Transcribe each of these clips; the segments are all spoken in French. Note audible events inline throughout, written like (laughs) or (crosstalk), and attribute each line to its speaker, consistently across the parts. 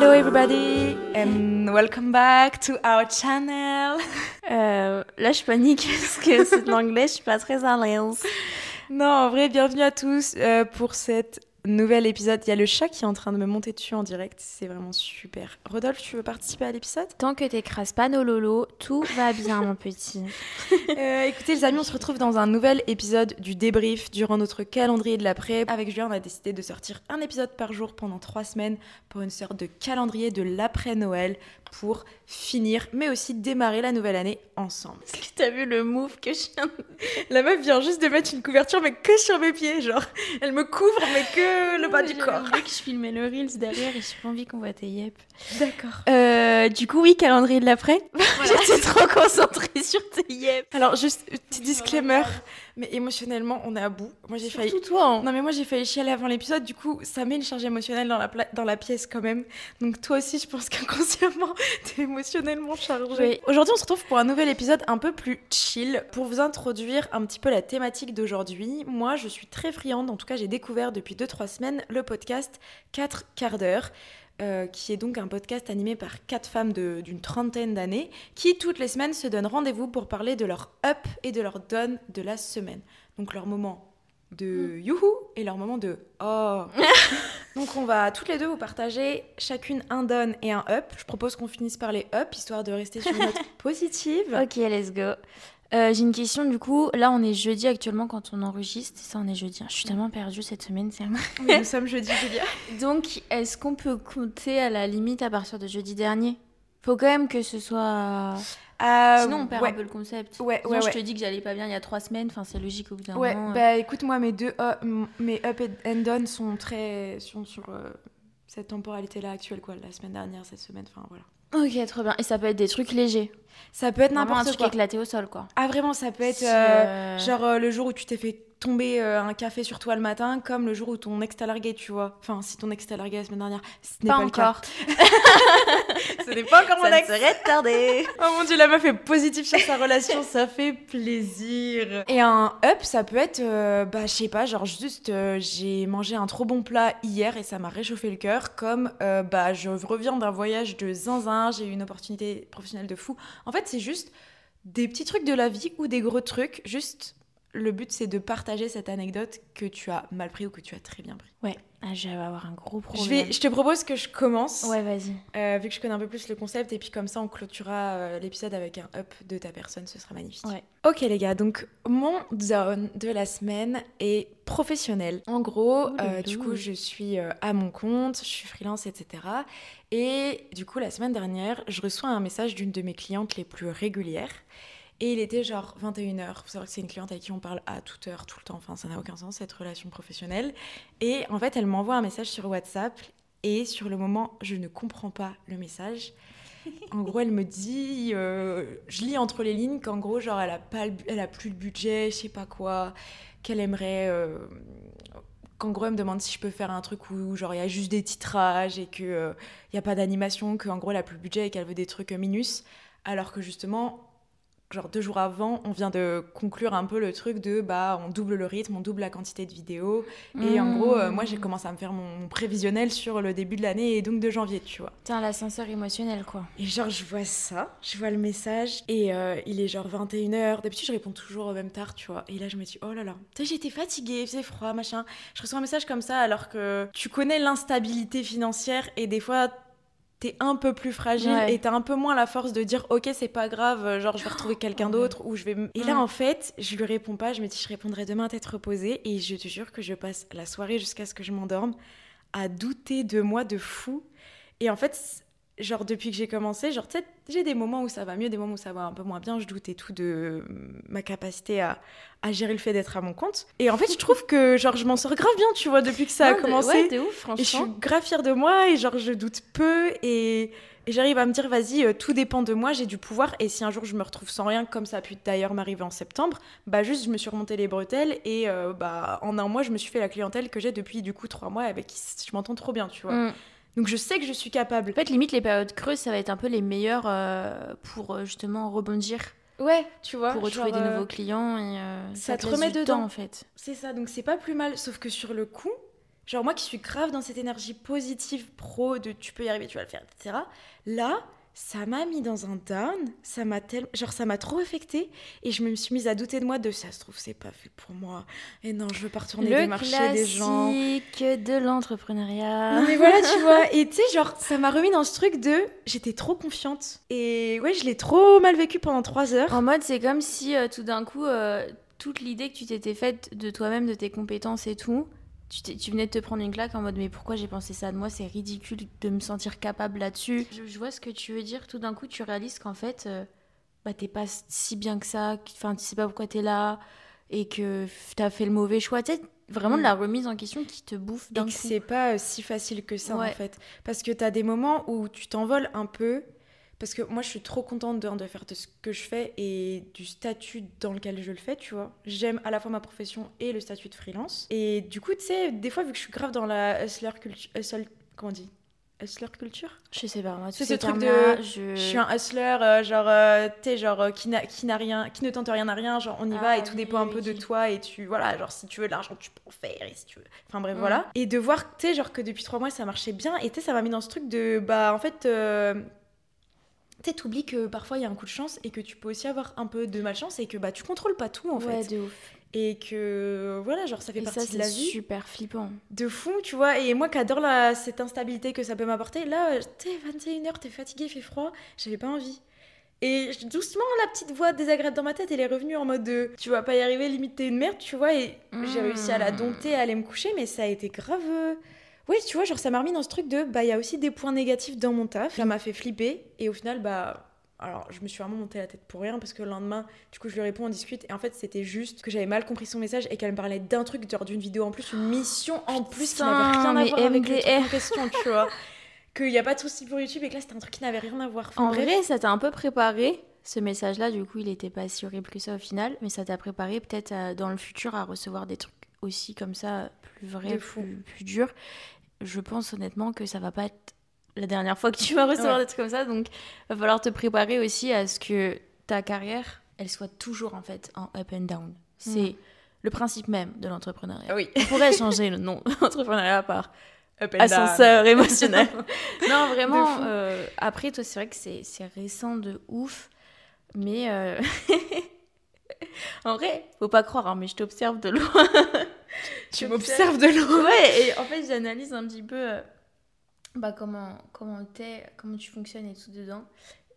Speaker 1: Hello everybody and welcome back to our channel.
Speaker 2: Euh, là, je panique (laughs) parce que c'est de l'anglais, je suis pas très à l'aise.
Speaker 1: Non, en vrai, bienvenue à tous euh, pour cette nouvel épisode. Il y a le chat qui est en train de me monter dessus en direct. C'est vraiment super. Rodolphe, tu veux participer à l'épisode?
Speaker 2: Tant que t'écrases pas nos lolos, tout va bien, mon petit. (laughs)
Speaker 1: Euh, écoutez, les amis, on se retrouve dans un nouvel épisode du débrief durant notre calendrier de l'après. Avec Julien, on a décidé de sortir un épisode par jour pendant trois semaines pour une sorte de calendrier de l'après-Noël pour finir, mais aussi démarrer la nouvelle année ensemble.
Speaker 2: Est-ce que t'as vu le move que je viens de...
Speaker 1: La meuf vient juste de mettre une couverture, mais que sur mes pieds, genre. Elle me couvre, mais que le bas du corps.
Speaker 2: J'ai que je filmais le Reels derrière et j'ai pas envie qu'on voit tes yep.
Speaker 1: D'accord.
Speaker 2: Euh, du coup, oui, calendrier de l'après. (laughs) J'étais trop concentrée sur tes yep.
Speaker 1: Alors, juste, petit disclaimer, mais émotionnellement, on est à bout. Moi, j'ai failli...
Speaker 2: Tout toi, hein.
Speaker 1: Non, mais moi, j'ai failli chialer avant l'épisode, du coup, ça met une charge émotionnelle dans la, pla- dans la pièce quand même. Donc, toi aussi, je pense (laughs) qu'inconsciemment, t'es émotionnellement chargée.
Speaker 2: Oui.
Speaker 1: Aujourd'hui, on se retrouve pour un nouvel épisode un peu plus chill pour vous introduire un petit peu la thématique d'aujourd'hui. Moi, je suis très friande, en tout cas, j'ai découvert depuis 2-3 semaines le podcast 4 quarts d'heure. euh, qui est donc un podcast animé par quatre femmes d'une trentaine d'années qui toutes les semaines se donnent rendez-vous pour parler de leur up et de leur down de la semaine. Donc leur moment de youhou et leur moment de oh. (laughs) donc on va toutes les deux vous partager chacune un down et un up. Je propose qu'on finisse par les up histoire de rester sur une note (laughs) positive.
Speaker 2: Ok, let's go. Euh, J'ai une question du coup. Là, on est jeudi actuellement quand on enregistre. Ça, on est jeudi. Je suis tellement perdue cette semaine. c'est-
Speaker 1: Oui, nous sommes jeudi, Julia. (laughs)
Speaker 2: Donc, est-ce qu'on peut compter à la limite à partir de jeudi dernier? Faut quand même que ce soit.
Speaker 1: Euh,
Speaker 2: Sinon, on perd
Speaker 1: ouais.
Speaker 2: un peu le concept.
Speaker 1: Ouais,
Speaker 2: Sinon,
Speaker 1: ouais,
Speaker 2: je te dis que j'allais pas bien il y a trois semaines. Enfin, c'est logique au bout d'un
Speaker 1: Ouais,
Speaker 2: moment. euh.
Speaker 1: bah écoute, moi, mes deux up, mes up and down sont très. sont sur euh, cette temporalité-là actuelle, quoi. La semaine dernière, cette semaine, enfin voilà.
Speaker 2: Ok, trop bien. Et ça peut être des trucs légers.
Speaker 1: Ça peut être
Speaker 2: Vraiment un
Speaker 1: n'importe
Speaker 2: truc
Speaker 1: quoi.
Speaker 2: éclaté au sol, quoi.
Speaker 1: Ah, vraiment, ça peut être. Euh,
Speaker 2: euh,
Speaker 1: Genre euh, le jour où tu t'es fait tomber euh, un café sur toi le matin, comme le jour où ton ex t'a largué, tu vois. Enfin, si ton ex t'a largué la semaine dernière, ce n'est
Speaker 2: Pas
Speaker 1: pas, le cas.
Speaker 2: encore. (laughs)
Speaker 1: Ce n'est pas encore mon
Speaker 2: Ça
Speaker 1: ex.
Speaker 2: serait tardé. (laughs)
Speaker 1: Oh mon dieu, la meuf est positive sur sa relation, ça fait plaisir. Et un up, ça peut être, euh, bah je sais pas, genre juste euh, j'ai mangé un trop bon plat hier et ça m'a réchauffé le cœur, comme euh, bah je reviens d'un voyage de zinzin, j'ai eu une opportunité professionnelle de fou. En fait, c'est juste des petits trucs de la vie ou des gros trucs, juste le but c'est de partager cette anecdote que tu as mal pris ou que tu as très bien pris.
Speaker 2: Ouais. Ah, je vais avoir un gros problème.
Speaker 1: Je, vais, je te propose que je commence.
Speaker 2: Ouais, vas-y.
Speaker 1: Euh, vu que je connais un peu plus le concept, et puis comme ça on clôturera euh, l'épisode avec un up de ta personne, ce sera magnifique.
Speaker 2: Ouais.
Speaker 1: Ok les gars, donc mon zone de la semaine est professionnel. En gros, euh, du coup je suis à mon compte, je suis freelance, etc. Et du coup la semaine dernière, je reçois un message d'une de mes clientes les plus régulières. Et il était genre 21h. Faut savoir que c'est une cliente avec qui on parle à toute heure, tout le temps. Enfin, ça n'a aucun sens, cette relation professionnelle. Et en fait, elle m'envoie un message sur WhatsApp. Et sur le moment, je ne comprends pas le message. (laughs) En gros, elle me dit, euh, je lis entre les lignes qu'en gros, genre, elle a pas, le elle a plus le budget, je sais pas quoi, qu'elle aimerait. euh, qu'en gros, elle me demande si je peux faire un truc où genre il y a juste des titrages et que euh, il y a pas d'animation, qu'en gros, elle a plus le budget et qu'elle veut des trucs minus, alors que justement. Genre deux jours avant, on vient de conclure un peu le truc de bah on double le rythme, on double la quantité de vidéos, et en gros, euh, moi, j'ai commencé à me faire mon, prévisionnel sur le début de l'année et donc de janvier, tu vois.
Speaker 2: Putain, l'ascenseur émotionnel, quoi.
Speaker 1: Et genre, je vois ça, je vois le message et euh, il est genre 21h. D'habitude, je réponds toujours au même tard, tu vois. Et là, je me dis, oh là là, j'étais fatiguée, il faisait froid, machin. Je reçois un message comme ça alors que tu connais l'instabilité financière et des fois, t'es un peu plus fragile
Speaker 2: Ouais.
Speaker 1: et t'as un peu moins la force de dire, ok, c'est pas grave, genre, je vais retrouver quelqu'un d'autre ou je vais. Et là, en fait, je lui réponds pas, je me dis, je répondrai demain à tête reposée et je te jure que je passe la soirée jusqu'à ce que je m'endorme à douter de moi de fou. Et en fait, genre depuis que j'ai commencé, genre tu sais, j'ai des moments où ça va mieux, des moments où ça va un peu moins bien, je doute et tout de ma capacité à, à gérer le fait d'être à mon compte. Et en fait, je trouve que genre je m'en sors grave bien, tu vois, depuis que ça a
Speaker 2: Non,
Speaker 1: commencé.
Speaker 2: Ouais, t'es ouf,
Speaker 1: et je suis
Speaker 2: franchement.
Speaker 1: grave fière de moi et genre je doute peu et, et j'arrive à me dire vas-y, euh, tout dépend de moi, j'ai du pouvoir et si un jour je me retrouve sans rien comme ça a pu d'ailleurs m'arriver en septembre, bah juste je me suis remonté les bretelles et euh, bah en un mois je me suis fait la clientèle que j'ai depuis du coup trois mois avec qui je m'entends trop bien, tu vois.
Speaker 2: Mm.
Speaker 1: Donc je sais que je suis capable.
Speaker 2: En fait, limite, les périodes creuses, ça va être un peu les meilleures euh, pour euh, justement rebondir,
Speaker 1: Ouais, tu vois.
Speaker 2: pour retrouver
Speaker 1: genre,
Speaker 2: des
Speaker 1: euh,
Speaker 2: nouveaux clients. Et, euh,
Speaker 1: ça te remet dedans.
Speaker 2: temps, en fait.
Speaker 1: C'est ça, donc c'est pas plus mal. Sauf que sur le coup, Genre moi qui suis grave dans cette énergie positive pro de tu peux y arriver, tu vas le faire, etc. Là, ça m'a mis dans un down, ça m'a tel... genre ça m'a trop affecté et je me suis mise à douter de moi de ça se trouve c'est pas fait pour moi et non je veux pas retourner
Speaker 2: Le
Speaker 1: démarcher des gens.
Speaker 2: classique de l'entrepreneuriat.
Speaker 1: Non mais voilà tu vois et tu sais genre ça m'a remis dans ce truc de j'étais trop confiante et ouais je l'ai trop mal vécu pendant trois heures.
Speaker 2: En mode, c'est comme si euh, tout d'un coup, euh, toute l'idée que tu t'étais faite de toi-même, de tes compétences et tout, tu, tu venais de te prendre une claque en mode mais pourquoi j'ai pensé ça de moi? C'est ridicule de me sentir capable là-dessus. Je, je vois ce que tu veux dire. Tout d'un coup, tu réalises qu'en fait, euh, bah, t'es pas si bien que ça. Enfin, tu sais pas pourquoi t'es là et que t'as fait le mauvais choix. Tu sais, vraiment de la remise en question qui te bouffe
Speaker 1: Et
Speaker 2: d'un
Speaker 1: que
Speaker 2: coup.
Speaker 1: c'est pas euh, si facile que ça
Speaker 2: Ouais.
Speaker 1: en fait. Parce que t'as des moments où tu t'envoles un peu. Parce que moi je suis trop contente de, de faire de ce que je fais et du statut dans lequel je le fais, tu vois. J'aime à la fois ma profession et le statut de freelance. Et du coup, tu sais, des fois vu que je suis grave dans la hustler culture. comment on dit? Hustler culture?
Speaker 2: Je sais pas, moi,
Speaker 1: C'est ce truc de-
Speaker 2: Je...
Speaker 1: Je suis un hustler, euh, genre, euh, tu genre, euh, qui, n'a- qui n'a rien, qui ne tente rien à rien, genre, on y va
Speaker 2: Ah,
Speaker 1: et tout
Speaker 2: oui,
Speaker 1: dépend un
Speaker 2: oui,
Speaker 1: peu de toi et tu, voilà, genre, si tu veux de l'argent, tu peux en faire et si tu veux. Enfin, bref,
Speaker 2: Mm.
Speaker 1: voilà. Et de voir, tu sais, genre, que depuis trois mois, ça marchait bien et tu sais, ça m'a mis dans ce truc de, bah, en fait, euh, tu t'oublies que parfois il y a un coup de chance et que tu peux aussi avoir un peu de malchance et que, bah, tu contrôles pas tout, en
Speaker 2: ouais,
Speaker 1: fait.
Speaker 2: de ouf.
Speaker 1: Et que, voilà, genre, ça fait
Speaker 2: Et
Speaker 1: partie
Speaker 2: ça,
Speaker 1: de la vie
Speaker 2: super flippant.
Speaker 1: de fou, tu vois. Et moi qui adore la, cette instabilité que ça peut m'apporter, là, euh, t'es 21h, t'es fatigué, il fait froid, j'avais pas envie. Et doucement, la petite voix désagréable dans ma tête, elle est revenue en mode de tu vas pas y arriver, limite t'es une merde, tu vois. Et j'ai réussi à la dompter, à aller me coucher, mais ça a été grave. Ouais, tu vois, genre ça m'a remis dans ce truc de bah, il y a aussi des points négatifs dans mon taf. Ça m'a fait flipper. Et au final, bah. Alors, je me suis vraiment monté la tête pour rien parce que le lendemain, du coup, je lui réponds, on discute. Et en fait, c'était juste que j'avais mal compris son message et qu'elle me parlait d'un truc, genre d'une vidéo en plus, une mission en plus qui n'avait rien à voir avec le truc en question, tu vois. (laughs) Qu'il n'y a pas de souci pour YouTube et que là, c'était un truc qui n'avait rien à voir. Enfin,
Speaker 2: En
Speaker 1: bref.
Speaker 2: vrai, ça t'a un peu préparé. Ce message-là, du coup, il était pas si horrible que ça au final, mais ça t'a préparé peut-être dans le futur à recevoir des trucs aussi comme ça, plus
Speaker 1: fou.
Speaker 2: plus, plus durs. Je pense honnêtement que ça va pas être la dernière fois que tu vas recevoir
Speaker 1: Ouais.
Speaker 2: des trucs comme ça, donc va falloir te préparer aussi à ce que ta carrière, elle soit toujours en fait en up and down. C'est
Speaker 1: Mhm.
Speaker 2: le principe même de l'entrepreneuriat.
Speaker 1: Oui.
Speaker 2: On pourrait changer le nom d'entrepreneuriat par
Speaker 1: Up and down.
Speaker 2: ascenseur émotionnel. (laughs) non, vraiment. Euh, après, toi, c'est vrai que c'est c'est récent de ouf. Mais euh, (laughs) en vrai, faut pas croire, hein, mais je t'observe de loin.
Speaker 1: Tu m'observes de loin.
Speaker 2: Ouais, et en fait, j'analyse un petit peu euh, bah, comment comment t'es, comment tu fonctionnes et tout dedans.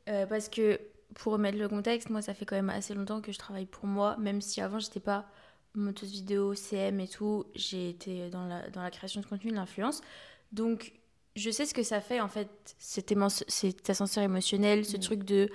Speaker 2: Euh, parce que pour remettre le contexte, moi, ça fait quand même assez longtemps que je travaille pour moi, même si avant, j'étais pas monteuse vidéo, CM et tout. J'ai été dans la, dans la création de contenu, de l'influence. Donc, je sais ce que ça fait, en fait, cet, cet ascenseur émotionnel, ce
Speaker 1: Mm.
Speaker 2: truc de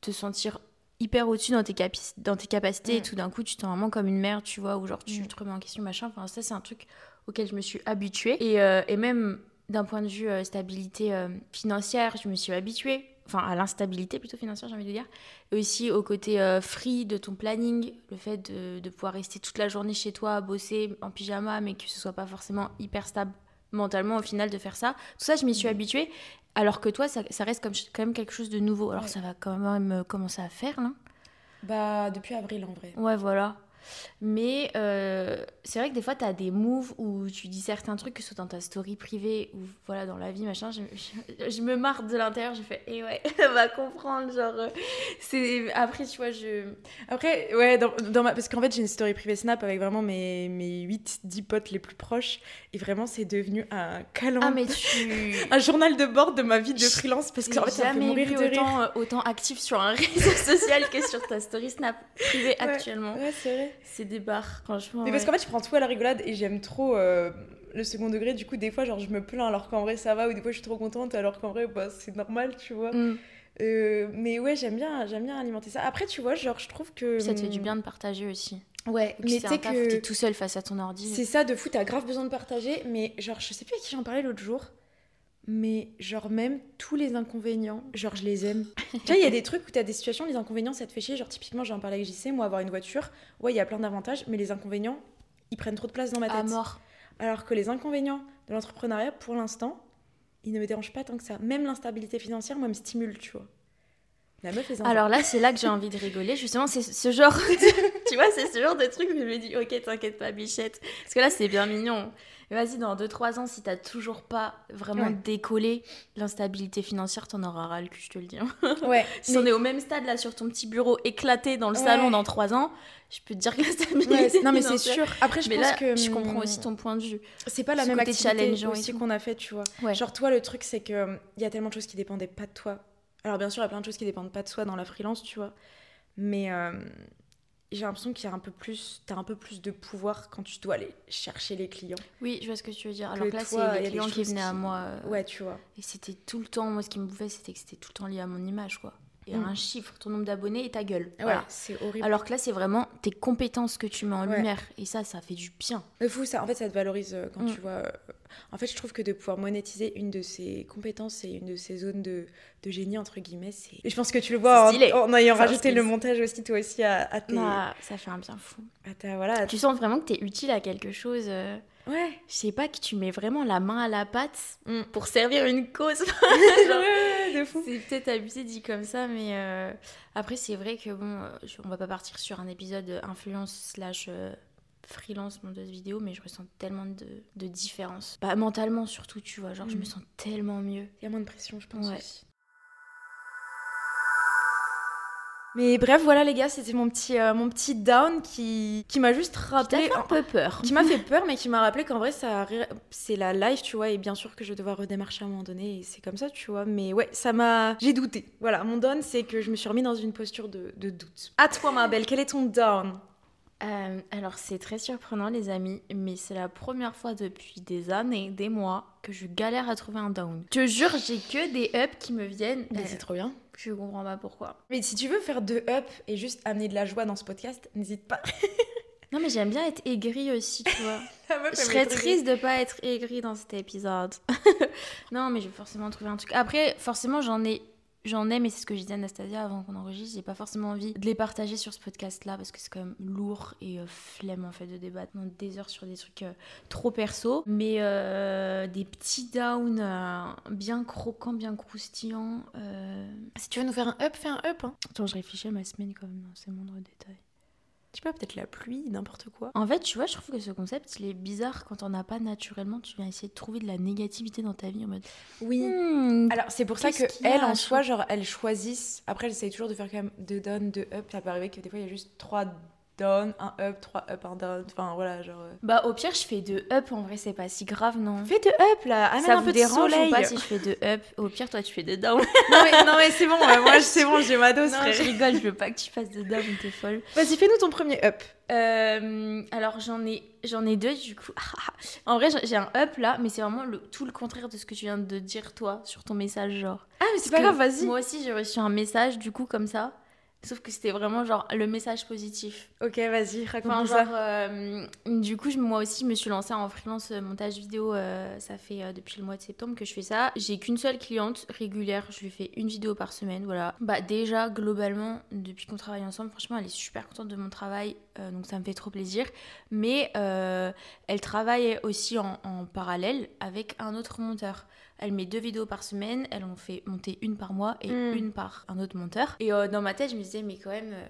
Speaker 2: te sentir hyper au-dessus dans tes, capi- dans tes capacités et
Speaker 1: Mm.
Speaker 2: tout d'un coup, tu te sens vraiment comme une mère, tu vois, ou genre tu
Speaker 1: Mm.
Speaker 2: te remets en question, machin. Enfin, ça, c'est un truc auquel je me suis habituée. Et, euh, et même d'un point de vue euh, stabilité euh, financière, je me suis habituée. Enfin, à l'instabilité plutôt financière, j'ai envie de dire. Et aussi au côté free de ton planning, le fait de, de pouvoir rester toute la journée chez toi, bosser en pyjama, mais que ce soit pas forcément hyper stable mentalement au final de faire ça. Tout ça, je m'y suis
Speaker 1: Mhm.
Speaker 2: habituée. Alors que toi, ça, ça reste comme, quand même quelque chose de nouveau. Alors
Speaker 1: Ouais.
Speaker 2: ça va quand même euh, commencer à faire, là.
Speaker 1: Bah, depuis avril en vrai.
Speaker 2: Ouais, voilà. Mais euh, c'est vrai que des fois, tu as des moves où tu dis certains trucs, que ce soit dans ta story privée ou voilà, dans la vie, machin. Je, je- je me marre de l'intérieur, je fais, eh ouais, elle (laughs) va comprendre. Genre, euh, c'est. Après, tu vois, je.
Speaker 1: Après, ouais, dans, dans ma... parce qu'en fait, j'ai une story privée Snap avec vraiment mes, mes 8-10 potes les plus proches. Et vraiment, c'est devenu un calendrier.
Speaker 2: Ah, mais tu. (laughs) (laughs)
Speaker 1: Un journal de bord de ma vie de freelance parce qu'en
Speaker 2: J'ai
Speaker 1: fait, ça me fait mourir
Speaker 2: vu
Speaker 1: de rire.
Speaker 2: autant, euh, autant actif sur un réseau social que sur ta story Snap privée
Speaker 1: Ouais.
Speaker 2: actuellement.
Speaker 1: Ouais, c'est vrai.
Speaker 2: C'est des barres, franchement.
Speaker 1: Mais parce
Speaker 2: ouais.
Speaker 1: qu'en fait, je prends tout à la rigolade et j'aime trop euh, le second degré. Du coup, des fois, genre, je me plains alors qu'en vrai, ça va. Ou des fois, je suis trop contente alors qu'en vrai, bah, c'est normal, tu vois.
Speaker 2: Mm.
Speaker 1: Euh, mais ouais, j'aime bien, j'aime bien alimenter ça. Après, tu vois, genre, je trouve que.
Speaker 2: Ça te fait du bien de partager aussi.
Speaker 1: Ouais,
Speaker 2: Mais
Speaker 1: tu sais que.
Speaker 2: t'es tout seul face à ton ordi.
Speaker 1: C'est ça de fou, t'as grave besoin de partager, mais genre, je sais plus à qui j'en parlais l'autre jour, mais genre, même tous les inconvénients, genre, je les aime. tu vois, il y a des trucs où t'as des situations, les inconvénients, ça te fait chier. Genre, typiquement, j'en parlais avec JC, moi, avoir une voiture, ouais, il y a plein d'avantages, mais les inconvénients, ils prennent trop de place dans ma tête.
Speaker 2: à mort.
Speaker 1: Alors que les inconvénients de l'entrepreneuriat, pour l'instant, ils ne me dérangent pas tant que ça. Même l'instabilité financière, moi, me stimule, tu vois. La meuf est zinzin.
Speaker 2: Alors là, c'est là que j'ai envie de rigoler. Justement, c'est ce genre. (laughs) tu vois, c'est ce genre de truc où je me dis, ok, t'inquiète pas, bichette. Parce que là, c'est bien mignon. Vas-y, dans 2-3 ans, si t'as toujours pas vraiment
Speaker 1: Ouais.
Speaker 2: décollé, l'instabilité financière, t'en auras ras le cul, je te le dis. hein.
Speaker 1: ouais. (laughs)
Speaker 2: Si
Speaker 1: mais-
Speaker 2: on est au même stade là sur ton petit bureau éclaté dans le
Speaker 1: Ouais.
Speaker 2: salon dans 3 ans, je peux te dire que l'instabilité
Speaker 1: Ouais, non mais c'est sûr. Après je
Speaker 2: Mais
Speaker 1: pense
Speaker 2: là,
Speaker 1: que
Speaker 2: je
Speaker 1: hum,
Speaker 2: comprends aussi ton point de vue.
Speaker 1: C'est pas la
Speaker 2: ce
Speaker 1: même activité aussi qu'on a fait, tu vois. Genre toi le truc c'est que hum, il y a tellement de choses qui dépendaient pas de toi. Alors bien sûr, il y a plein de choses qui dépendent pas de soi dans la freelance, tu vois. Mais euh, j'ai l'impression qu'il y a un peu plus t'as un peu plus de pouvoir quand tu dois aller chercher les clients.
Speaker 2: Oui, je vois ce que tu veux dire. Alors
Speaker 1: Que
Speaker 2: là, c'est les clients qui venaient à moi. euh,
Speaker 1: Ouais, tu vois.
Speaker 2: Et c'était tout le temps, moi ce qui me bouffait, c'était que c'était tout le temps lié à mon image, quoi. Et à
Speaker 1: Mm.
Speaker 2: un chiffre, ton nombre d'abonnés et ta gueule.
Speaker 1: Ouais,
Speaker 2: Voilà.
Speaker 1: c'est horrible.
Speaker 2: Alors que là, c'est vraiment tes compétences que tu mets en
Speaker 1: Ouais.
Speaker 2: lumière. Et ça, ça fait du bien.
Speaker 1: C'est fou, ça, en fait, ça te valorise euh, quand
Speaker 2: Mm.
Speaker 1: tu vois. En fait, je trouve que de pouvoir monétiser une de ses compétences et une de ses zones de, de génie, entre guillemets, c'est. Je pense que tu le vois en, en ayant rajouté le montage aussi, toi aussi, à, à tes.
Speaker 2: Ah, ça fait un bien fou.
Speaker 1: à ta- voilà, à-
Speaker 2: Tu sens vraiment que t'es utile à quelque chose. euh,
Speaker 1: Ouais.
Speaker 2: Je sais pas, que tu mets vraiment la main à la pâte
Speaker 1: Mm.
Speaker 2: pour servir une cause. (laughs)
Speaker 1: ouais, de fou.
Speaker 2: C'est peut-être abusé dit comme ça, mais euh, après c'est vrai que bon, euh, je- on va pas partir sur un épisode influence slash euh, freelance monteuse vidéo, mais je ressens tellement de, de différence. Bah mentalement surtout, tu vois, genre je
Speaker 1: Mm.
Speaker 2: me sens tellement mieux.
Speaker 1: Il y a moins de pression, je pense
Speaker 2: Ouais.
Speaker 1: aussi. Mais bref, voilà les gars, c'était mon petit, euh, mon petit down qui, qui m'a juste rappelé.
Speaker 2: fait un peu peur.
Speaker 1: qui m'a fait (laughs) peur, mais qui m'a rappelé qu'en vrai, ça, c'est la life, tu vois, et bien sûr que je vais devoir redémarcher à un moment donné, et c'est comme ça, tu vois. Mais ouais, ça m'a. J'ai douté. Voilà, mon down, c'est que je me suis remis dans une posture de, de doute. À toi, ma belle, quel est ton down?
Speaker 2: Euh, alors c'est très surprenant les amis, mais c'est la première fois depuis des années, des mois, que je galère à trouver un down. Je te jure, j'ai que des ups qui me viennent.
Speaker 1: Mais
Speaker 2: Euh,
Speaker 1: c'est trop bien.
Speaker 2: je comprends pas pourquoi.
Speaker 1: Mais si tu veux faire deux up et juste amener de la joie dans ce podcast, n'hésite pas. (laughs)
Speaker 2: Non mais j'aime bien être aigrie aussi, tu vois. (laughs) Je serais triste de pas être aigrie dans cet épisode. (laughs) non, mais je vais forcément trouver un truc. Après, forcément, j'en ai, j'en ai, mais c'est ce que je disais à Anastasia avant qu'on enregistre. J'ai pas forcément envie de les partager sur ce podcast-là parce que c'est quand même lourd et euh, flemme en fait de débattre des heures sur des trucs euh, trop perso. Mais euh, des petits downs bien croquants, bien croustillants.
Speaker 1: Si tu veux nous faire un up, fais un up. Hein.
Speaker 2: Attends, je réfléchis à ma semaine quand même dans ces moindres détails.
Speaker 1: Je sais pas, peut-être la pluie, n'importe quoi.
Speaker 2: En fait, tu vois, je trouve que ce concept, il est bizarre quand on n'a pas naturellement. Tu viens essayer de trouver de la négativité dans ta vie en mode.
Speaker 1: Oui.
Speaker 2: Hmm,
Speaker 1: Alors, c'est pour ça que elles, en soi, genre, elles choisissent. Après, j'essaye toujours de faire quand même deux down, deux up. Ça peut arriver que des fois, il y a juste trois down, un up, trois up, un down. Enfin, voilà, genre. euh.
Speaker 2: Bah, au pire, je fais deux up. En vrai, c'est pas si grave, non.
Speaker 1: Fais deux up là, amène
Speaker 2: Ça
Speaker 1: un
Speaker 2: vous
Speaker 1: peu de soleil.
Speaker 2: ou pas si je fais deux up? Au pire, toi, tu fais deux down. (laughs)
Speaker 1: non, mais, non, mais c'est bon, moi, c'est bon, j'ai ma dose,
Speaker 2: non,
Speaker 1: frère.
Speaker 2: je rigole, je veux pas que tu fasses de down, t'es folle.
Speaker 1: Vas-y, fais-nous ton premier up.
Speaker 2: Euh, alors, j'en ai, j'en ai deux, du coup. (laughs) en vrai, j'ai un up là, mais c'est vraiment le, tout le contraire de ce que tu viens de dire, toi, sur ton message, genre.
Speaker 1: Ah, mais c'est pas grave, vas-y.
Speaker 2: Moi aussi, j'ai reçu un message, du coup, comme ça. Sauf que c'était vraiment genre le message positif.
Speaker 1: Ok, vas-y,
Speaker 2: Enfin, genre,
Speaker 1: ça.
Speaker 2: euh, du coup, moi aussi, je me suis lancée en freelance euh, montage vidéo. euh, ça fait euh, depuis le mois de septembre que je fais ça. J'ai qu'une seule cliente régulière. Je lui fais une vidéo par semaine. Voilà. Bah, déjà, globalement, depuis qu'on travaille ensemble, franchement, elle est super contente de mon travail. donc, ça me fait trop plaisir. Mais elle travaille aussi en, en parallèle avec un autre monteur. Elle met deux vidéos par semaine, elle en fait monter une par mois et
Speaker 1: Mm.
Speaker 2: une par un autre monteur. Et euh, dans ma tête, je me disais, mais quand même, euh,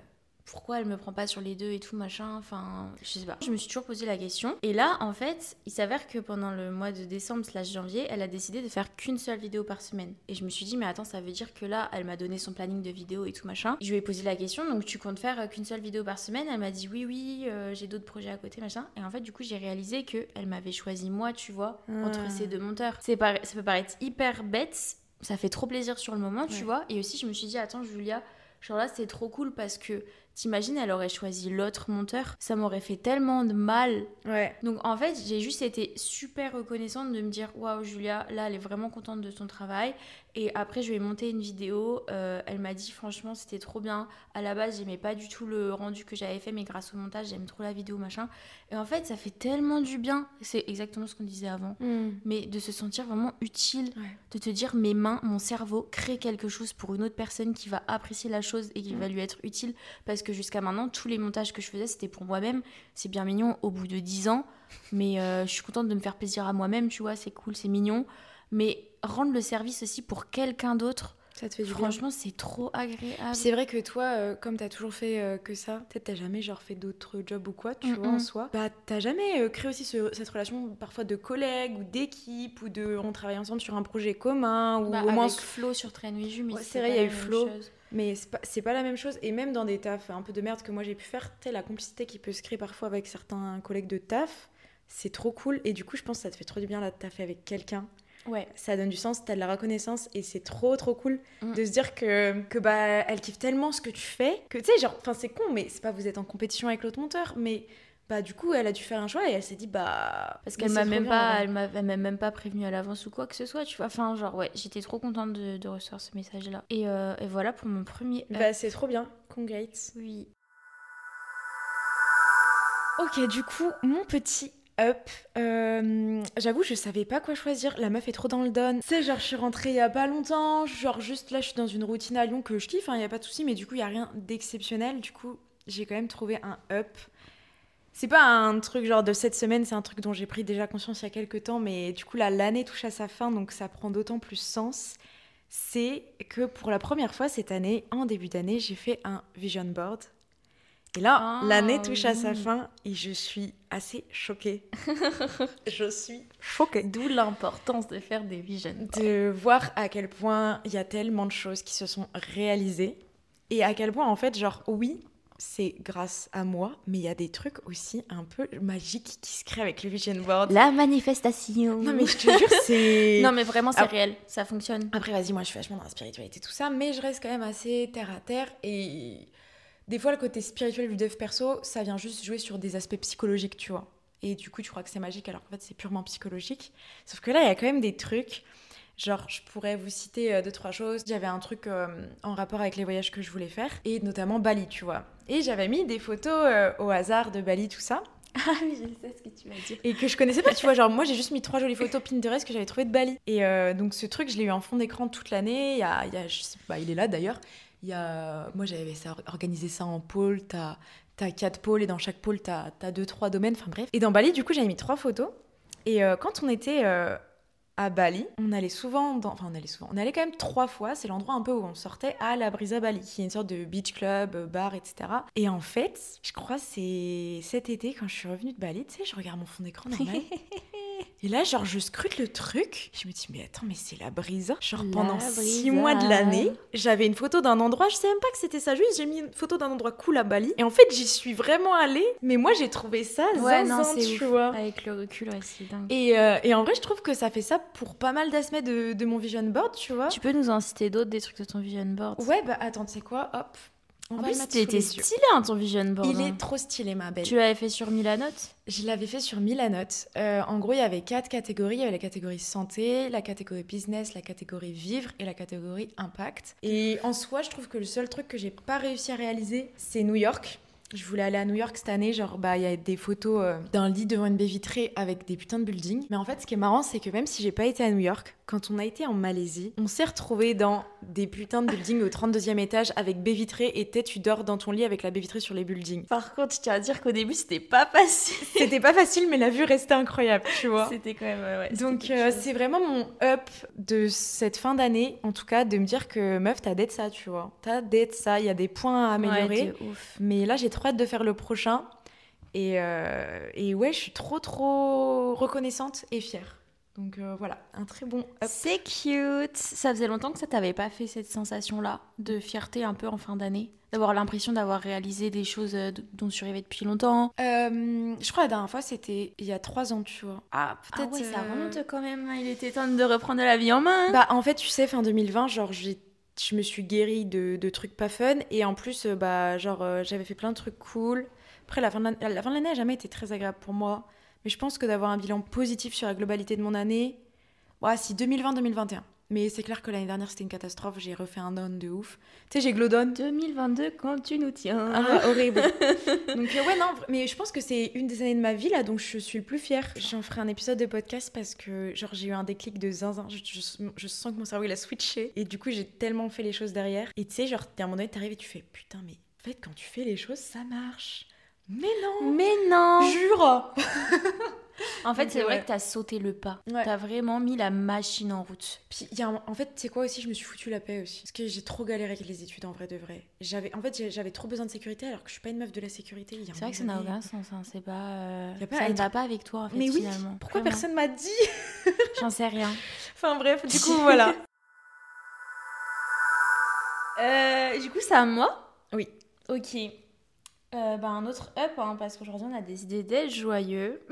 Speaker 2: pourquoi elle me prend pas sur les deux et tout, machin Enfin, je sais pas. Je me suis toujours posé la question. Et là, en fait, il s'avère que pendant le mois de décembre slash janvier, elle a décidé de faire qu'une seule vidéo par semaine. Et je me suis dit, mais attends, ça veut dire que là, elle m'a donné son planning de vidéos et tout, machin. Je lui ai posé la question, donc tu comptes faire euh, qu'une seule vidéo par semaine? Elle m'a dit, oui, oui, euh, j'ai d'autres projets à côté, machin. Et en fait, du coup, j'ai réalisé que elle m'avait choisi moi, tu vois, entre
Speaker 1: Ah.
Speaker 2: ces deux monteurs. C'est par- Ça peut paraître hyper bête, ça fait trop plaisir sur le moment, tu vois. Et aussi, je me suis dit, attends, Julia, genre là, c'est trop cool parce que t'imagines, elle aurait choisi l'autre monteur. Ça m'aurait fait tellement de mal.
Speaker 1: Ouais.
Speaker 2: Donc en fait, j'ai juste été super reconnaissante de me dire, waouh, Julia, là, elle est vraiment contente de son travail. Et après, je lui ai monté une vidéo. euh, elle m'a dit, franchement, c'était trop bien. À la base, j'aimais pas du tout le rendu que j'avais fait, mais grâce au montage, j'aime trop la vidéo, machin. Et en fait, ça fait tellement du bien. C'est exactement ce qu'on disait avant mais de se sentir vraiment utile,
Speaker 1: Ouais.
Speaker 2: de te dire mes mains, mon cerveau crée quelque chose pour une autre personne qui va apprécier la chose et qui
Speaker 1: Mm.
Speaker 2: va lui être utile. Parce que jusqu'à maintenant, tous les montages que je faisais, c'était pour moi-même. C'est bien mignon au bout de 10 ans, mais euh, je suis contente de me faire plaisir à moi-même, tu vois, c'est cool, c'est mignon. Mais rendre le service aussi pour quelqu'un d'autre,
Speaker 1: Ça te fait du bien.
Speaker 2: Franchement, c'est trop agréable.
Speaker 1: C'est vrai que toi, euh, comme t'as toujours fait euh, que ça, peut-être t'as jamais genre fait d'autres jobs ou quoi, tu vois, en
Speaker 2: Mm-mm.
Speaker 1: soi. Bah t'as jamais euh, créé aussi ce- cette relation parfois de collègues ou d'équipe ou de on travaille ensemble sur un projet commun ou
Speaker 2: Bah,
Speaker 1: au moins.
Speaker 2: avec Flo sur Train 8 Jus, mais
Speaker 1: Ouais,
Speaker 2: c'est
Speaker 1: vrai, il y a eu Flo.
Speaker 2: chose.
Speaker 1: Mais c'est pas, c'est pas la même chose. Et même dans des tafs un peu de merde que moi j'ai pu faire, tu la complicité qui peut se créer parfois avec certains collègues de taf, c'est trop cool. Et du coup, je pense que ça te fait trop du bien là, de taffer avec quelqu'un.
Speaker 2: Ouais.
Speaker 1: Ça donne du sens, t'as de la reconnaissance et c'est trop trop cool
Speaker 2: Mm.
Speaker 1: de se dire que, que bah elle kiffe tellement ce que tu fais que tu sais, genre, enfin c'est con, mais c'est pas vous êtes en compétition avec l'autre monteur, mais bah du coup elle a dû faire un choix et elle s'est dit bah.
Speaker 2: Parce qu'elle m'a même pas, elle m'a, même pas prévenu à l'avance ou quoi que ce soit, tu vois. Enfin, genre, ouais, j'étais trop contente de, de recevoir ce message-là. Et, euh, et voilà pour mon premier.
Speaker 1: Bah c'est trop bien, congrats.
Speaker 2: oui.
Speaker 1: Ok, du coup, mon petit up, euh, j'avoue, je savais pas quoi choisir. La meuf est trop dans le don. Sais, genre, je suis rentrée il y a pas longtemps. Genre, juste là, je suis dans une routine à Lyon que je kiffe, il y a pas de souci, mais du coup, il y a rien d'exceptionnel. Du coup, j'ai quand même trouvé un up. C'est pas un truc genre de cette semaine, c'est un truc dont j'ai pris déjà conscience il y a quelques temps, mais du coup, là, l'année touche à sa fin, donc ça prend d'autant plus sens. C'est que pour la première fois cette année, en début d'année, j'ai fait un vision board. Et là,
Speaker 2: Ah,
Speaker 1: l'année touche à sa
Speaker 2: oui.
Speaker 1: fin et je suis assez choquée. (laughs) je suis choquée
Speaker 2: D'où l'importance de faire des vision boards.
Speaker 1: de voir à quel point il y a tellement de choses qui se sont réalisées et à quel point en fait genre oui c'est grâce à moi mais il y a des trucs aussi un peu magiques qui se créent avec le vision board
Speaker 2: La manifestation.
Speaker 1: non mais je te jure (laughs) c'est
Speaker 2: Non, mais vraiment, c'est
Speaker 1: Ah.
Speaker 2: réel. Ça fonctionne.
Speaker 1: après vas-y moi je suis vachement dans la spiritualité tout ça mais je reste quand même assez terre à terre et des fois le côté spirituel du dev perso ça vient juste jouer sur des aspects psychologiques tu vois et du coup tu crois que c'est magique alors qu'en fait c'est purement psychologique sauf que là il y a quand même des trucs Genre, je pourrais vous citer euh, deux, trois choses. J'avais un truc euh, en rapport avec les voyages que je voulais faire, et notamment Bali, tu vois. Et j'avais mis des photos euh, au hasard de Bali, tout ça, (laughs)
Speaker 2: Ah oui, je sais ce que tu vas dire.
Speaker 1: et que je connaissais pas, tu vois. Genre, moi, j'ai juste mis trois jolies photos Pinterest que j'avais trouvées de Bali. Et euh, donc, ce truc, je l'ai eu en fond d'écran toute l'année. Il y a, il y a- je sais pas, il est là d'ailleurs. Moi, j'avais organisé ça en pôle. T'as as quatre pôles, et dans chaque pôle, t'as as deux, trois domaines, enfin bref. Et dans Bali, du coup, j'avais mis trois photos. Et euh, quand on était euh, à Bali, on allait souvent, dans... enfin on allait souvent, on allait quand même trois fois, c'est l'endroit un peu où on sortait à la Brisa Bali, qui est une sorte de beach club, euh, bar, etc. Et en fait, je crois c'est cet été quand je suis revenue de Bali, tu sais, je regarde mon fond d'écran normal. (laughs) Et là, genre, je scrute le truc. Je me dis, mais attends, mais c'est la brisa. Genre,
Speaker 2: La
Speaker 1: pendant six
Speaker 2: Brisa.
Speaker 1: mois de l'année, j'avais une photo d'un endroit. Je sais même pas que c'était ça. Juste, j'ai mis une photo d'un endroit cool à Bali. Et en fait, j'y suis vraiment allée. Mais moi, j'ai trouvé ça
Speaker 2: Ouais,
Speaker 1: zinzin,
Speaker 2: non, c'est
Speaker 1: tu
Speaker 2: ouf.
Speaker 1: vois.
Speaker 2: Avec le recul, ouais, c'est dingue.
Speaker 1: Et, euh, et en vrai, je trouve que ça fait ça pour pas mal d'aspects de, de mon vision board, tu vois.
Speaker 2: Tu peux nous en citer d'autres, des trucs de ton vision board?
Speaker 1: Ouais, bah attends, tu sais quoi? Hop. On
Speaker 2: En plus, c'était stylé, hein, ton vision board.
Speaker 1: Il
Speaker 2: hein.
Speaker 1: est trop stylé, ma belle.
Speaker 2: Tu l'avais fait sur Milanote?
Speaker 1: Je l'avais fait sur Milanote. Euh, en gros, il y avait quatre catégories. Il y avait la catégorie santé, la catégorie business, la catégorie vivre et la catégorie impact. Et en soi, je trouve que le seul truc que j'ai pas réussi à réaliser, c'est New York. Je voulais aller à New York cette année, genre bah il y a des photos euh, d'un lit devant une baie vitrée avec des putains de buildings. Mais en fait, ce qui est marrant, c'est que même si j'ai pas été à New York, quand on a été en Malaisie, on s'est retrouvé dans des putains de buildings au 32e étage avec baie vitrée et t'es tu dors dans ton lit avec la baie vitrée sur les buildings.
Speaker 2: Par contre, je tiens à dire qu'au début, c'était pas facile. (laughs)
Speaker 1: C'était pas facile, mais la vue restait incroyable, tu vois.
Speaker 2: C'était quand même, ouais,
Speaker 1: Donc euh, c'est vraiment mon up de cette fin d'année, en tout cas, de me dire que meuf, t'as d'être ça, tu vois. T'as d'être ça, il y a des points à améliorer.
Speaker 2: Ouais, de ouf.
Speaker 1: mais là, j'ai trop hâte de faire le prochain. Et, euh, et ouais, je suis trop, trop reconnaissante et fière. Donc euh, voilà, un très bon up.
Speaker 2: C'est cute. Ça faisait longtemps que ça t'avait pas fait cette sensation-là de fierté un peu en fin d'année, d'avoir l'impression d'avoir réalisé des choses euh, dont tu rêvais depuis longtemps?
Speaker 1: Euh, je crois la dernière fois, c'était il y a trois ans, tu vois.
Speaker 2: Ah,
Speaker 1: peut-être,
Speaker 2: ouais, ça remonte quand même. Il était temps de reprendre la vie en main.
Speaker 1: Bah, en fait, tu sais, fin 2020, genre, j'ai je me suis guérie de, de trucs pas fun et en plus, euh, bah, genre, euh, j'avais fait plein de trucs cool. Après, la fin de l'année- la fin de l'année a jamais été très agréable pour moi, mais je pense que d'avoir un bilan positif sur la globalité de mon année, ouais, si 2020-2021. Mais c'est clair que l'année dernière, c'était une catastrophe, j'ai refait un down de ouf. Tu sais, j'ai glowdone.
Speaker 2: 2022, quand tu nous tiens.
Speaker 1: Ah, horrible. (laughs) donc, euh, ouais, non, mais je pense que c'est une des années de ma vie là, donc je suis le plus fière. J'en ferai un épisode de podcast parce que, genre, j'ai eu un déclic de zinzin. Je, je- je sens que mon cerveau il a switché. Et du coup, j'ai tellement fait les choses derrière. Et tu sais, genre, à un moment donné, t'arrives et tu fais putain, mais en fait, quand tu fais les choses, ça marche. Mais non
Speaker 2: Mais non
Speaker 1: Jure (laughs)
Speaker 2: En fait, c'est vrai
Speaker 1: ouais.
Speaker 2: que t'as sauté le pas.
Speaker 1: Ouais.
Speaker 2: T'as vraiment mis la machine en route.
Speaker 1: Puis il y a un- en fait, c'est quoi aussi Je me suis foutu la paix aussi. Parce que j'ai trop galéré avec les études en vrai de vrai. J'avais, en fait, j'avais trop besoin de sécurité alors que je suis pas une meuf de la sécurité.
Speaker 2: C'est vrai que ça n'a aucun sens. hein, C'est pas. euh,
Speaker 1: Y a pas
Speaker 2: ça ne
Speaker 1: être-
Speaker 2: va pas avec toi, en fait,
Speaker 1: Mais oui.
Speaker 2: finalement.
Speaker 1: Pourquoi
Speaker 2: Vraiment.
Speaker 1: personne m'a dit (laughs)
Speaker 2: J'en sais rien.
Speaker 1: Enfin bref, du coup (laughs) voilà.
Speaker 2: Euh, du coup, c'est à moi?
Speaker 1: Oui.
Speaker 2: Ok. Euh, bah, un autre up, hein, parce qu'aujourd'hui, on a décidé d'être joyeux. (laughs)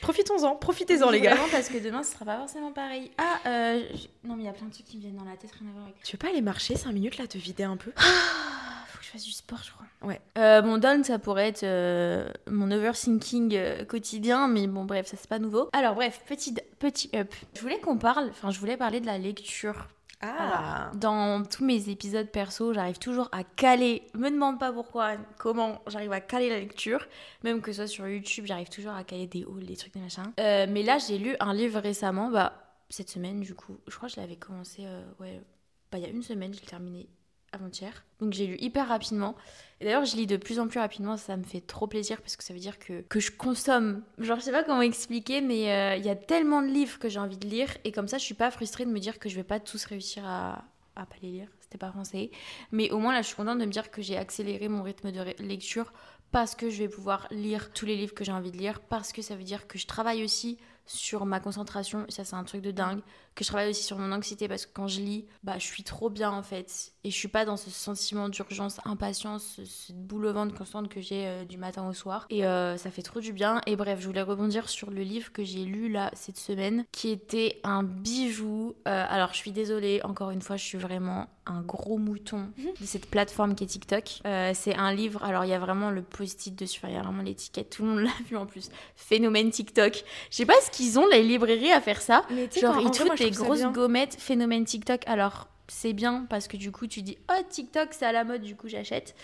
Speaker 1: Profitons-en, profitez-en les gars.
Speaker 2: Vraiment, parce que demain, ce sera pas forcément pareil. Ah, euh, non, mais il y a plein de trucs qui me viennent dans la tête, rien à voir avec
Speaker 1: Tu veux pas aller marcher 5 minutes là, te vider un peu
Speaker 2: Ah, faut que je fasse du sport, je crois.
Speaker 1: Ouais.
Speaker 2: Euh, mon down, ça pourrait être euh, mon overthinking quotidien, mais bon, bref, ça c'est pas nouveau. Alors, bref, petit, petit up. Je voulais qu'on parle, enfin, je voulais parler de la lecture.
Speaker 1: Ah.
Speaker 2: Dans tous mes épisodes perso, j'arrive toujours à caler, me demande pas pourquoi, comment j'arrive à caler la lecture, même que ce soit sur YouTube, j'arrive toujours à caler des hauls, des trucs, des machins. Euh, mais là, j'ai lu un livre récemment, bah, cette semaine du coup, je crois que je l'avais commencé, euh, ouais, bah, il y a une semaine, je l'ai terminé avant-hier. Donc j'ai lu hyper rapidement. Et d'ailleurs, je lis de plus en plus rapidement, ça me fait trop plaisir parce que ça veut dire que, que je consomme. Genre, je sais pas comment expliquer, mais euh, il y a tellement de livres que j'ai envie de lire. Et comme ça, je suis pas frustrée de me dire que je vais pas tous réussir à, à pas les lire. C'était pas français. Mais au moins, là, je suis contente de me dire que j'ai accéléré mon rythme de lecture parce que je vais pouvoir lire tous les livres que j'ai envie de lire. Parce que ça veut dire que je travaille aussi sur ma concentration. Ça, c'est un truc de dingue. Que je travaille aussi sur mon anxiété parce que quand je lis, bah, je suis trop bien en fait. Et je suis pas dans ce sentiment d'urgence, impatience, ce- cette boule au ventre constante que j'ai euh, du matin au soir. Et euh, ça fait trop du bien. Et bref, je voulais rebondir sur le livre que j'ai lu là cette semaine, qui était un bijou. Euh, alors, je suis désolée, encore une fois, je suis vraiment un gros mouton de cette plateforme qui est TikTok. C'est un livre, alors il y a vraiment le post-it dessus, il y a vraiment l'étiquette, tout le monde (laughs) l'a vu en plus. Phénomène TikTok. Je sais pas ce qu'ils ont, les librairies, à faire ça.
Speaker 1: Mais
Speaker 2: Genre, ils te foutent des grosses gommettes phénomène TikTok. Alors, c'est bien parce que du coup, tu dis Oh, TikTok, c'est à la mode, du coup, j'achète.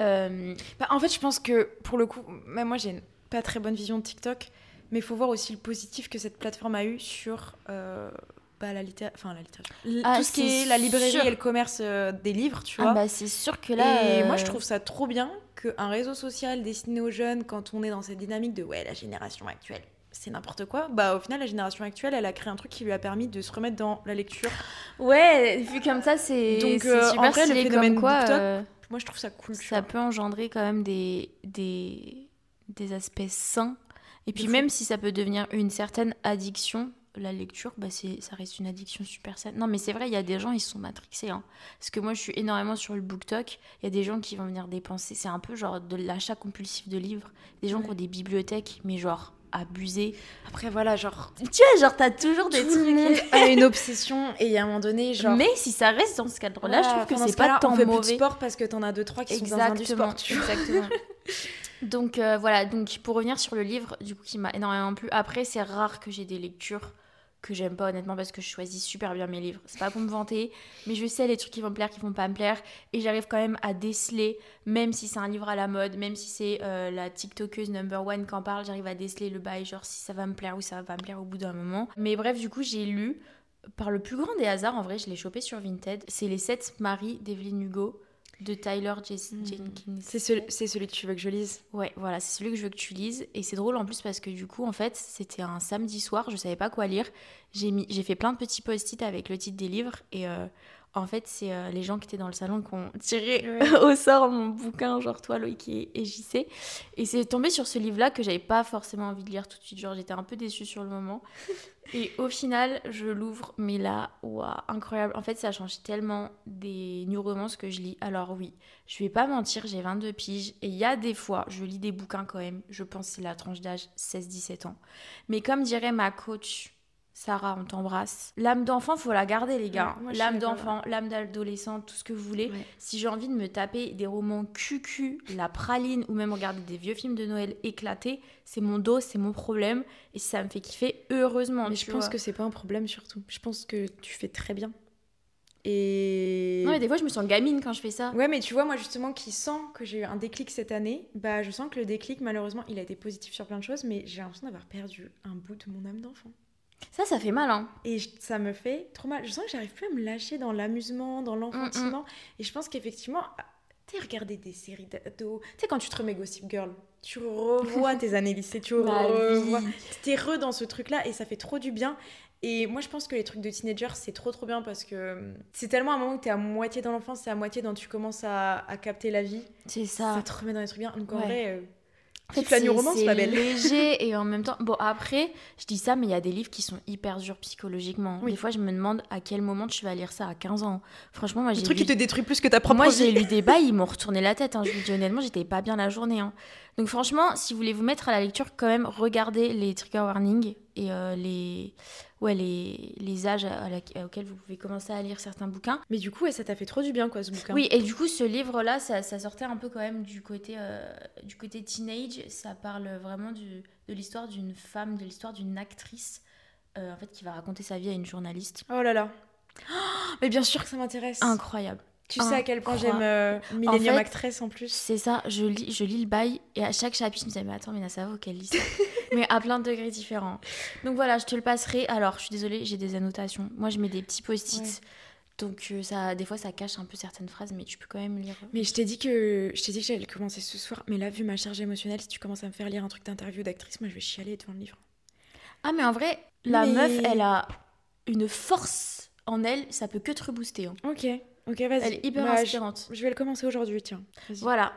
Speaker 2: Euh,
Speaker 1: Bah, en fait, je pense que pour le coup, même moi, j'ai une pas très bonne vision de TikTok, mais il faut voir aussi le positif que cette plateforme a eu sur euh, bah, la littérature, enfin la littérature,
Speaker 2: Ah,
Speaker 1: tout ce qui est la librairie
Speaker 2: sûr.
Speaker 1: et le commerce euh, des livres, tu
Speaker 2: ah,
Speaker 1: vois.
Speaker 2: bah, c'est sûr que là.
Speaker 1: et
Speaker 2: euh,
Speaker 1: moi, je trouve ça trop bien qu'un réseau social destiné aux jeunes, quand on est dans cette dynamique de ouais, la génération actuelle, c'est n'importe quoi, bah au final, la génération actuelle, elle a créé un truc qui lui a permis de se remettre dans la lecture.
Speaker 2: Ouais, vu comme ça, c'est
Speaker 1: Donc, euh, en vrai, le
Speaker 2: stylé
Speaker 1: phénomène
Speaker 2: comme quoi. Euh,
Speaker 1: Moi, je trouve ça cool.
Speaker 2: ça peut engendrer quand même des, des, des aspects sains. Et puis même si ça peut devenir une certaine addiction, la lecture, bah c'est, ça reste une addiction super saine. Non mais c'est vrai, il y a des gens, ils sont matrixés. Hein. Parce que moi, je suis énormément sur le BookTok. Il y a des gens qui vont venir dépenser. C'est un peu genre de l'achat compulsif de livres. Des gens qui ont des bibliothèques, mais genre abusées.
Speaker 1: Après, voilà, genre,
Speaker 2: Tu vois, genre t'as toujours des
Speaker 1: tout le monde
Speaker 2: trucs...
Speaker 1: a une obsession et à un moment donné, genre...
Speaker 2: Mais si ça reste dans ce cadre-là, je trouve que c'est
Speaker 1: ce
Speaker 2: pas tant
Speaker 1: on fait
Speaker 2: mauvais.
Speaker 1: plus de sport parce que t'en as deux trois qui sont dans un du sport. tu
Speaker 2: exactement. (laughs) donc euh, voilà, donc pour revenir sur le livre, du coup qui m'a énormément plu. Après, c'est rare que j'ai des lectures que j'aime pas honnêtement parce que je choisis super bien mes livres. C'est pas pour me vanter, mais je sais les trucs qui vont me plaire, qui vont pas me plaire, et j'arrive quand même à déceler, même si c'est un livre à la mode, même si c'est euh, la TikTokeuse number one qui en parle, j'arrive à déceler le bail, genre si ça va me plaire ou ça va pas me plaire au bout d'un moment. Mais bref, du coup, j'ai lu par le plus grand des hasards, en vrai, je l'ai chopé sur Vinted. C'est Les Sept maris d'Evelyn Hugo de Tyler
Speaker 1: Hmm.
Speaker 2: Jenkins.
Speaker 1: C'est celui, que tu veux que je lise?
Speaker 2: Ouais, voilà, c'est celui que je veux que tu lises. Et c'est drôle en plus parce que du coup, en fait, c'était un samedi soir, je savais pas quoi lire. J'ai mis, j'ai fait plein de petits post-it avec le titre des livres. Et euh, en fait, c'est euh, les gens qui étaient dans le salon qui ont (laughs) tiré au sort mon bouquin, genre toi, Loïc et, et JC. Et c'est tombé sur ce livre-là que j'avais pas forcément envie de lire tout de suite. Genre, j'étais un peu déçue sur le moment. (laughs) Et au final, je l'ouvre, mais là, waouh, incroyable. En fait, ça change tellement des new romances que je lis. Alors oui, je vais pas mentir, j'ai 22 piges et il y a des fois, je lis des bouquins quand même. Je pense que c'est la tranche d'âge 16-17 ans. Mais comme dirait ma coach Sarah, on t'embrasse. L'âme d'enfant, faut la garder les gars.
Speaker 1: Ouais,
Speaker 2: l'âme d'enfant, l'âme d'adolescent, tout ce que vous voulez.
Speaker 1: Ouais.
Speaker 2: Si j'ai envie de me taper des romans cucu, la praline ou même regarder des vieux films de Noël éclatés, c'est mon dos, c'est mon problème et ça me fait kiffer heureusement.
Speaker 1: Mais
Speaker 2: tu
Speaker 1: je pense que c'est pas un problème surtout. Je pense que tu fais très bien. Et.
Speaker 2: Non mais des fois je me sens gamine quand je fais ça.
Speaker 1: Ouais, mais tu vois, moi justement, qui sent que j'ai eu un déclic cette année, bah je sens que le déclic, malheureusement, il a été positif sur plein de choses, mais j'ai l'impression d'avoir perdu un bout de mon âme d'enfant.
Speaker 2: Ça, ça fait mal hein.
Speaker 1: Et je- ça me fait trop mal. Je sens que j'arrive plus à me lâcher dans l'amusement, dans l'enfantiment. Et je pense qu'effectivement, Tu sais, regarder des séries d'ados. Tu sais, quand tu te remets Gossip Girl, tu revois tes années lycée, tu (laughs) revois. T'es re dans ce truc-là et ça fait trop du bien. Et moi, je pense que les trucs de teenager, c'est trop trop bien parce que euh, c'est tellement un moment où t'es à moitié dans l'enfance, c'est à moitié dans tu commences à, à capter la vie.
Speaker 2: C'est
Speaker 1: Ça.
Speaker 2: ça.
Speaker 1: te remet dans les trucs bien. Donc en
Speaker 2: Ouais.
Speaker 1: vrai, euh,
Speaker 2: En fait, c'est-
Speaker 1: ma belle.
Speaker 2: léger et en même temps. Bon, après, je dis ça, mais il y a des livres qui sont hyper durs psychologiquement.
Speaker 1: Oui.
Speaker 2: Des fois, je me demande à quel moment tu vas lire ça à 15 ans. Franchement, moi,
Speaker 1: le
Speaker 2: j'ai
Speaker 1: truc
Speaker 2: lu...
Speaker 1: qui te détruit plus que ta propre
Speaker 2: Moi, j'ai lu des bails, (laughs) ils m'ont retourné la tête. hein. Je vous dis honnêtement, j'étais pas bien la journée. hein. Donc, franchement, si vous voulez vous mettre à la lecture, quand même, regardez les trigger warnings et euh, les... Ouais, les, les âges à la- auxquels vous pouvez commencer à lire certains bouquins.
Speaker 1: Mais du coup, ouais, ça t'a fait trop du bien, quoi, ce bouquin.
Speaker 2: Oui, et du coup, ce livre-là, ça, ça sortait un peu quand même du côté, euh, du côté teenage. Ça parle vraiment du, de l'histoire d'une femme, de l'histoire d'une actrice, euh, en fait, qui va raconter sa vie à une journaliste.
Speaker 1: Oh là là. Oh, mais bien sûr que ça m'intéresse.
Speaker 2: Incroyable.
Speaker 1: Tu sais à quel point j'aime euh, Millennium
Speaker 2: fait,
Speaker 1: Actress en plus.
Speaker 2: C'est ça, je lis, je lis le bail, et à chaque chapitre, je me disais, mais attends, mais ça vaut qu'elle ça. (laughs) mais à plein de degrés différents. Donc voilà, je te le passerai. Alors, je suis désolée, j'ai des annotations. Moi, je mets des petits post-it.
Speaker 1: Ouais.
Speaker 2: Donc, euh, ça, des fois, ça cache un peu certaines phrases, mais tu peux quand même lire.
Speaker 1: Mais je t'ai dit que je t'ai dit que j'allais commencer ce soir. Mais là, vu ma charge émotionnelle, si tu commences à me faire lire un truc d'interview d'actrice, moi je vais chialer devant le livre.
Speaker 2: Ah, mais en vrai, la
Speaker 1: Mais-
Speaker 2: meuf, elle a une force en elle, ça peut que te rebooster. hein.
Speaker 1: Ok, ok, vas-y.
Speaker 2: Elle est hyper
Speaker 1: Bah, je-
Speaker 2: inspirante.
Speaker 1: Je, vais le commencer aujourd'hui, tiens.
Speaker 2: Voilà,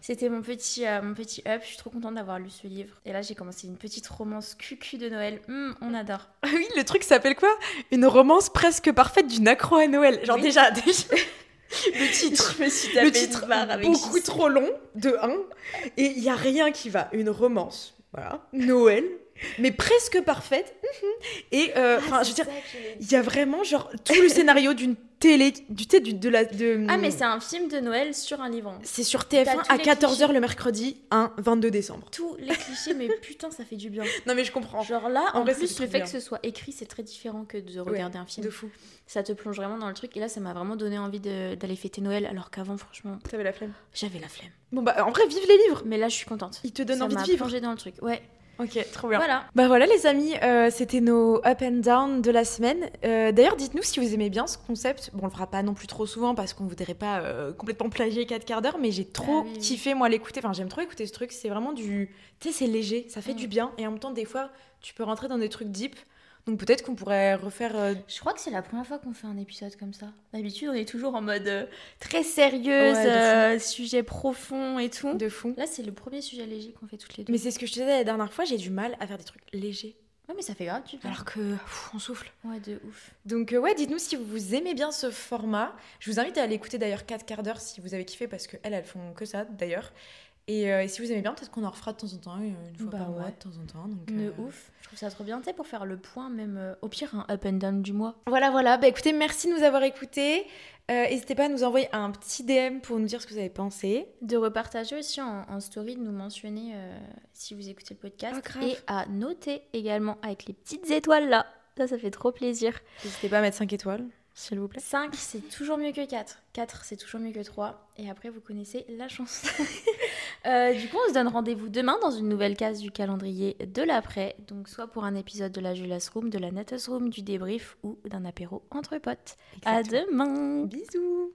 Speaker 2: c'était mon petit, euh, mon petit up. Je suis trop contente d'avoir lu ce livre. Et là, j'ai commencé une petite romance cucu de Noël. Hum, on adore. (laughs)
Speaker 1: Ah oui, le truc s'appelle quoi? Une romance presque parfaite d'une accro à Noël. Genre
Speaker 2: Oui.
Speaker 1: déjà, (laughs) déjà. (laughs) le titre.
Speaker 2: Je me suis
Speaker 1: Le titre beaucoup trop long, de 1. Et il y a rien qui va. Une romance, voilà. Noël, mais presque parfaite. Mhm. Et euh, enfin, je veux dire, il y a vraiment genre tout le scénario d'une télé, du thé, du, de la, de.
Speaker 2: Ah, mais c'est un film de Noël sur un livre.
Speaker 1: C'est sur
Speaker 2: T'as
Speaker 1: TF1
Speaker 2: tous
Speaker 1: à
Speaker 2: les
Speaker 1: 14h
Speaker 2: clichés.
Speaker 1: le mercredi, 1 22 décembre.
Speaker 2: Tous les clichés, mais (laughs) putain, ça fait du bien.
Speaker 1: Non mais je comprends.
Speaker 2: Genre là,
Speaker 1: En
Speaker 2: en,
Speaker 1: vrai,
Speaker 2: plus, le fait
Speaker 1: bien.
Speaker 2: que ce soit écrit, c'est très différent que de
Speaker 1: Ouais,
Speaker 2: regarder un film.
Speaker 1: De fou.
Speaker 2: Ça te plonge vraiment dans le truc. Et là, ça m'a vraiment donné envie d'aller fêter Noël, alors qu'avant, franchement,
Speaker 1: T'avais la flemme.
Speaker 2: j'avais la flemme.
Speaker 1: Bon bah en vrai, vive les livres.
Speaker 2: Mais là, je suis contente.
Speaker 1: Ils te donnent
Speaker 2: ça
Speaker 1: envie de vivre.
Speaker 2: plongé dans le truc. Ouais.
Speaker 1: Ok, trop bien.
Speaker 2: Voilà.
Speaker 1: Bah voilà les amis, euh, c'était nos up and down de la semaine. Euh, D'ailleurs, dites-nous si vous aimez bien ce concept. Bon, on le fera pas non plus trop souvent parce qu'on voudrait pas euh, complètement plagier 4 quarts d'heure, mais j'ai trop
Speaker 2: Ah oui,
Speaker 1: kiffé moi l'écouter. Enfin, j'aime trop écouter ce truc. C'est vraiment du, tu sais, c'est léger, ça fait
Speaker 2: Mm.
Speaker 1: du bien et en même temps des fois tu peux rentrer dans des trucs deep. Donc peut-être qu'on pourrait refaire. euh,
Speaker 2: Je crois que c'est la première fois qu'on fait un épisode comme ça. D'habitude, on est toujours en mode euh, très sérieuse,
Speaker 1: Ouais,
Speaker 2: euh, sujet profond et tout.
Speaker 1: de fou.
Speaker 2: Là, c'est le premier sujet léger qu'on fait toutes les deux.
Speaker 1: Mais c'est ce que je te disais la dernière fois, j'ai du mal à faire des trucs légers.
Speaker 2: Ouais, mais ça fait grave du bien.
Speaker 1: Alors que pff, on souffle.
Speaker 2: Ouais, de ouf.
Speaker 1: Donc ouais, dites-nous si vous aimez bien ce format. Je vous invite à aller écouter d'ailleurs 4 quarts d'heure si vous avez kiffé parce qu'elles, elles font que ça d'ailleurs. Et, euh, et si vous aimez bien, peut-être qu'on en refera de temps en temps, une fois
Speaker 2: Bah
Speaker 1: par mois de temps en temps. Donc,
Speaker 2: De
Speaker 1: euh,
Speaker 2: ouf. Je trouve ça trop bien, tu sais, pour faire le point, même euh, au pire, un up and down du mois.
Speaker 1: Voilà, voilà. Bah écoutez, merci de nous avoir écoutés. N'hésitez pas à nous envoyer un petit DM pour nous dire ce que vous avez pensé.
Speaker 2: De repartager aussi en, en story, de nous mentionner si vous écoutez le podcast.
Speaker 1: Ah,
Speaker 2: et à noter également avec les petites étoiles là. Ça, ça fait trop plaisir.
Speaker 1: N'hésitez pas à mettre 5 étoiles, s'il vous plaît.
Speaker 2: 5, c'est toujours mieux que 4. 4, c'est toujours mieux que 3. Et après, vous connaissez la chance. (laughs) Euh, du coup, on se donne rendez-vous demain dans une nouvelle case du calendrier de l'après. Donc, soit pour un épisode de la Julas Room, de la Natus Room, du débrief ou d'un apéro entre potes. À demain!
Speaker 1: Bisous